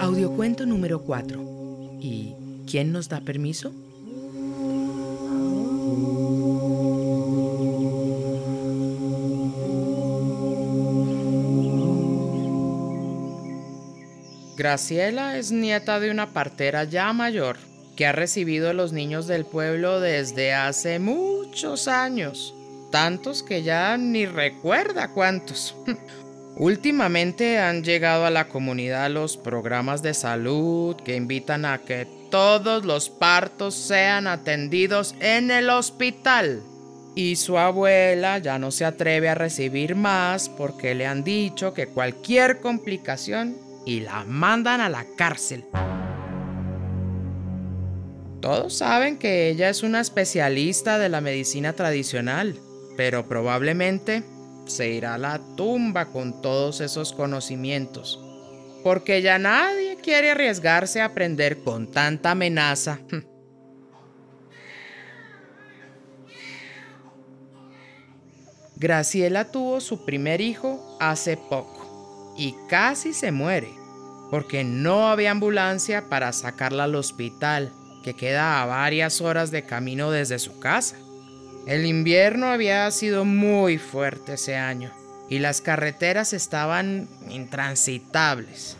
Audiocuento número 4. ¿Y quién nos da permiso? Graciela es nieta de una partera ya mayor que ha recibido a los niños del pueblo desde hace muchos años, tantos que ya ni recuerda cuántos. Últimamente han llegado a la comunidad los programas de salud que invitan a que todos los partos sean atendidos en el hospital. Y su abuela ya no se atreve a recibir más porque le han dicho que cualquier complicación y la mandan a la cárcel. Todos saben que ella es una especialista de la medicina tradicional, pero probablemente se irá a la tumba con todos esos conocimientos, porque ya nadie quiere arriesgarse a aprender con tanta amenaza. Graciela tuvo su primer hijo hace poco y casi se muere porque no había ambulancia para sacarla al hospital, que queda a varias horas de camino desde su casa. El invierno había sido muy fuerte ese año y las carreteras estaban intransitables.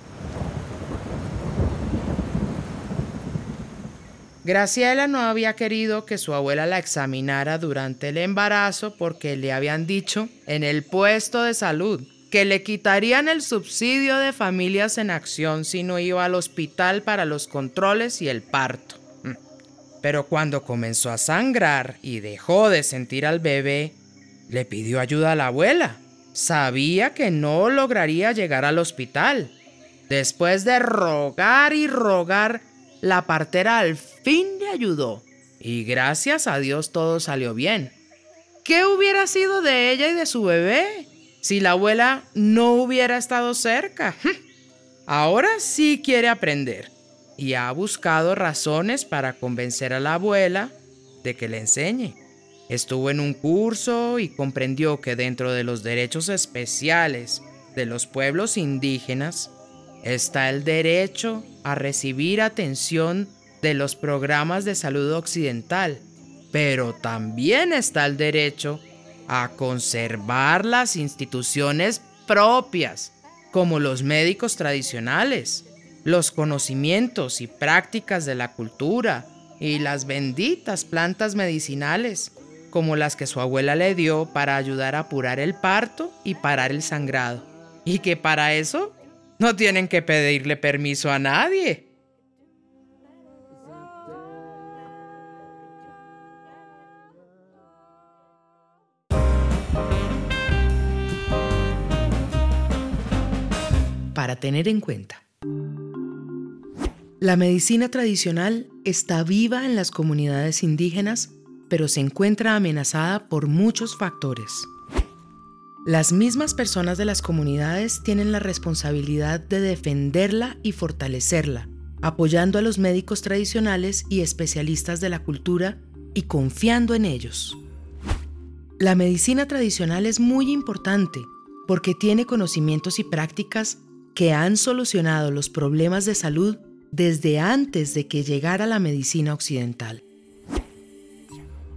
Graciela no había querido que su abuela la examinara durante el embarazo porque le habían dicho en el puesto de salud que le quitarían el subsidio de familias en acción si no iba al hospital para los controles y el parto. Pero cuando comenzó a sangrar y dejó de sentir al bebé, le pidió ayuda a la abuela. Sabía que no lograría llegar al hospital. Después de rogar y rogar, la partera al fin le ayudó. Y gracias a Dios todo salió bien. ¿Qué hubiera sido de ella y de su bebé? si la abuela no hubiera estado cerca. Ahora sí quiere aprender y ha buscado razones para convencer a la abuela de que le enseñe. Estuvo en un curso y comprendió que dentro de los derechos especiales de los pueblos indígenas está el derecho a recibir atención de los programas de salud occidental, pero también está el derecho a conservar las instituciones propias, como los médicos tradicionales, los conocimientos y prácticas de la cultura y las benditas plantas medicinales, como las que su abuela le dio para ayudar a apurar el parto y parar el sangrado. Y que para eso no tienen que pedirle permiso a nadie. para tener en cuenta. La medicina tradicional está viva en las comunidades indígenas, pero se encuentra amenazada por muchos factores. Las mismas personas de las comunidades tienen la responsabilidad de defenderla y fortalecerla, apoyando a los médicos tradicionales y especialistas de la cultura y confiando en ellos. La medicina tradicional es muy importante porque tiene conocimientos y prácticas que han solucionado los problemas de salud desde antes de que llegara la medicina occidental.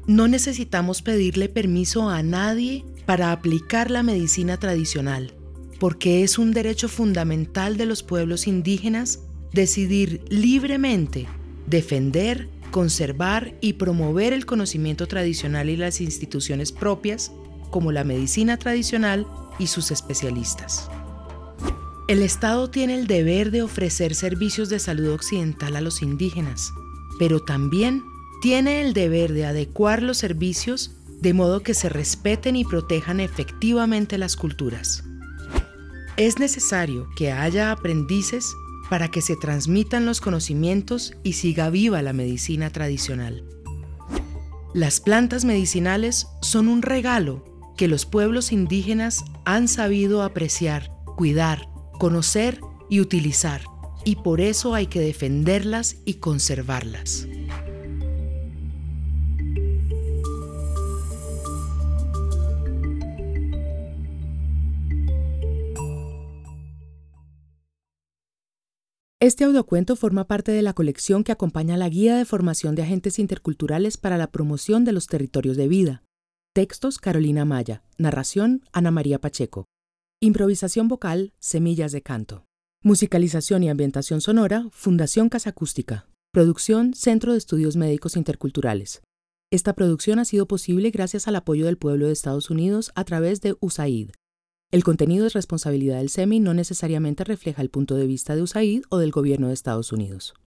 No necesitamos pedirle permiso a nadie para aplicar la medicina tradicional, porque es un derecho fundamental de los pueblos indígenas decidir libremente defender, conservar y promover el conocimiento tradicional y las instituciones propias, como la medicina tradicional y sus especialistas. El Estado tiene el deber de ofrecer servicios de salud occidental a los indígenas, pero también tiene el deber de adecuar los servicios de modo que se respeten y protejan efectivamente las culturas. Es necesario que haya aprendices para que se transmitan los conocimientos y siga viva la medicina tradicional. Las plantas medicinales son un regalo que los pueblos indígenas han sabido apreciar, cuidar conocer y utilizar, y por eso hay que defenderlas y conservarlas. Este audiocuento forma parte de la colección que acompaña la Guía de Formación de Agentes Interculturales para la Promoción de los Territorios de Vida. Textos Carolina Maya. Narración Ana María Pacheco. Improvisación vocal Semillas de Canto. Musicalización y ambientación sonora Fundación Casa Acústica. Producción Centro de Estudios Médicos Interculturales. Esta producción ha sido posible gracias al apoyo del pueblo de Estados Unidos a través de USAID, el contenido es responsabilidad del SEMI no necesariamente refleja el punto de vista de USAID o del gobierno de Estados Unidos.